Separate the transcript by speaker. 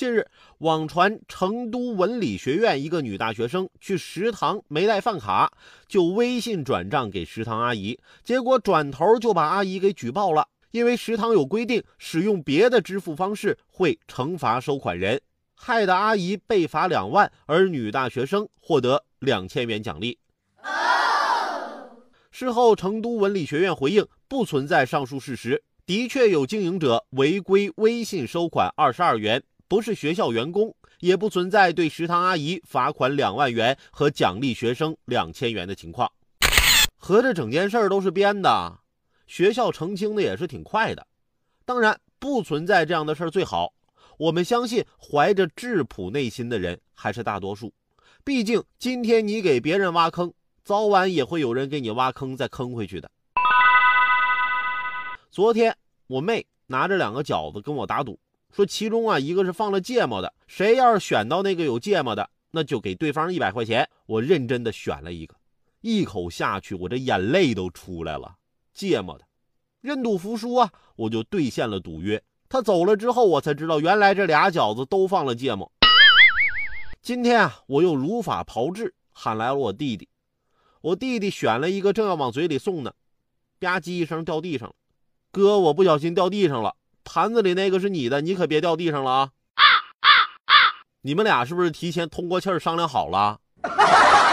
Speaker 1: 近日，网传成都文理学院一个女大学生去食堂没带饭卡，就微信转账给食堂阿姨，结果转头就把阿姨给举报了。因为食堂有规定，使用别的支付方式会惩罚收款人，害得阿姨被罚两万，而女大学生获得两千元奖励。事后，成都文理学院回应不存在上述事实，的确有经营者违规微信收款二十二元。不是学校员工，也不存在对食堂阿姨罚款两万元和奖励学生两千元的情况。合着整件事都是编的，学校澄清的也是挺快的。当然，不存在这样的事最好。我们相信，怀着质朴内心的人还是大多数。毕竟，今天你给别人挖坑，早晚也会有人给你挖坑再坑回去的。昨天，我妹拿着两个饺子跟我打赌。说其中啊，一个是放了芥末的，谁要是选到那个有芥末的，那就给对方一百块钱。我认真的选了一个，一口下去，我这眼泪都出来了。芥末的，认赌服输啊，我就兑现了赌约。他走了之后，我才知道原来这俩饺子都放了芥末。今天啊，我又如法炮制，喊来了我弟弟。我弟弟选了一个，正要往嘴里送呢，吧唧一声掉地上了。哥，我不小心掉地上了。盘子里那个是你的，你可别掉地上了啊！你们俩是不是提前通过气儿商量好了？